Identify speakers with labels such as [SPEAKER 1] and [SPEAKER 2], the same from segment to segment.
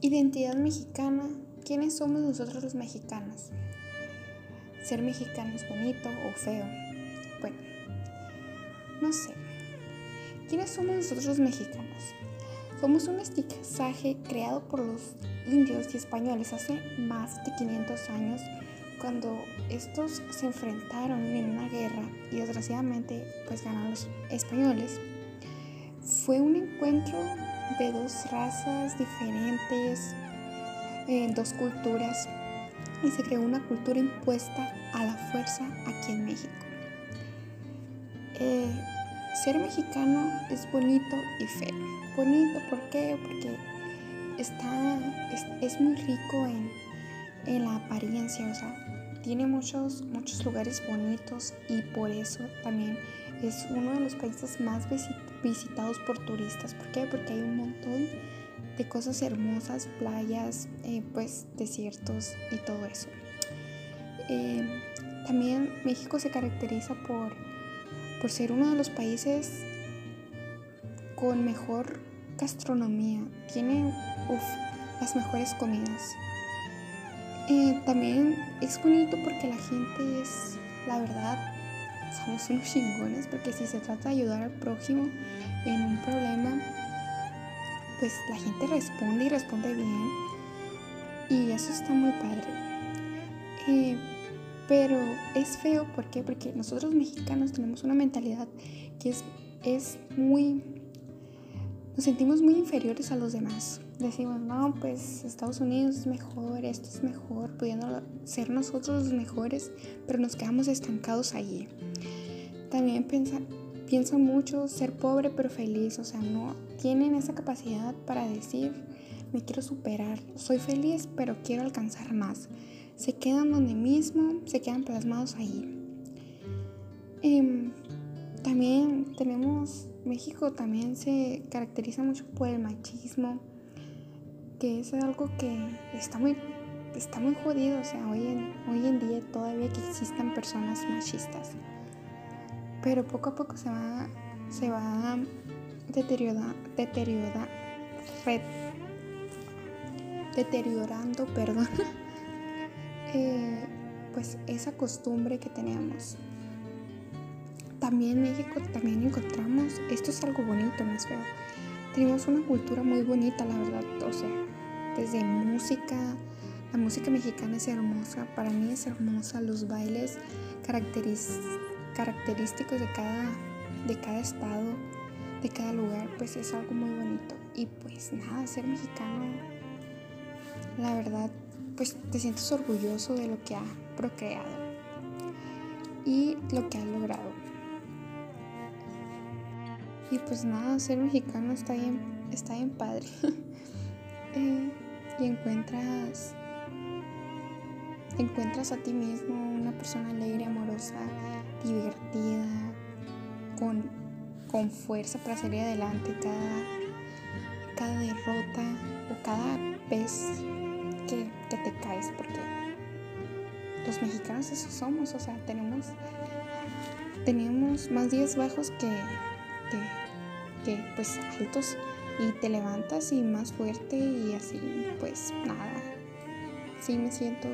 [SPEAKER 1] Identidad mexicana. ¿Quiénes somos nosotros los mexicanos? ¿Ser mexicano es bonito o feo? Bueno, no sé. ¿Quiénes somos nosotros los mexicanos? Somos un mestizaje creado por los indios y españoles hace más de 500 años cuando estos se enfrentaron en una guerra y desgraciadamente pues ganaron los españoles. Fue un encuentro de dos razas diferentes, eh, dos culturas, y se creó una cultura impuesta a la fuerza aquí en México. Eh, ser mexicano es bonito y feo. Bonito, ¿por qué? Porque está, es, muy rico en, en, la apariencia, o sea, tiene muchos, muchos lugares bonitos y por eso también es uno de los países más visitados por turistas. ¿Por qué? Porque hay un montón de cosas hermosas, playas, eh, pues desiertos y todo eso. Eh, también México se caracteriza por, por ser uno de los países con mejor gastronomía. Tiene las mejores comidas. Eh, también es bonito porque la gente es, la verdad, somos unos chingones porque si se trata de ayudar al prójimo en un problema, pues la gente responde y responde bien. Y eso está muy padre. Eh, pero es feo, ¿por qué? Porque nosotros mexicanos tenemos una mentalidad que es, es muy... Nos sentimos muy inferiores a los demás. Decimos, no, pues Estados Unidos es mejor, esto es mejor, pudiendo ser nosotros los mejores, pero nos quedamos estancados allí. También piensa, mucho ser pobre pero feliz, o sea, no tienen esa capacidad para decir, me quiero superar, soy feliz pero quiero alcanzar más. Se quedan donde mismo, se quedan plasmados ahí. Em, también tenemos, México también se caracteriza mucho por el machismo, que es algo que está muy, está muy jodido, o sea, hoy en, hoy en día todavía que existan personas machistas pero poco a poco se va, se va deteriorando, deteriorando, perdón, eh, pues esa costumbre que teníamos. También en México también encontramos, esto es algo bonito, más feo. Tenemos una cultura muy bonita, la verdad, o sea, desde música, la música mexicana es hermosa, para mí es hermosa, los bailes caracterizan característicos de cada, de cada estado, de cada lugar, pues es algo muy bonito. Y pues nada, ser mexicano, la verdad, pues te sientes orgulloso de lo que ha procreado y lo que ha logrado. Y pues nada, ser mexicano está bien, está bien padre. Eh, y encuentras encuentras a ti mismo una persona alegre, amorosa, divertida, con, con fuerza para salir adelante cada, cada derrota o cada vez que, te caes, porque los mexicanos eso somos, o sea, tenemos, tenemos más días bajos que, que, que pues altos y te levantas y más fuerte y así, pues nada, sí me siento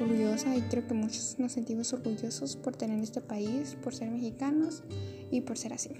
[SPEAKER 1] orgullosa y creo que muchos nos sentimos orgullosos por tener este país, por ser mexicanos y por ser así.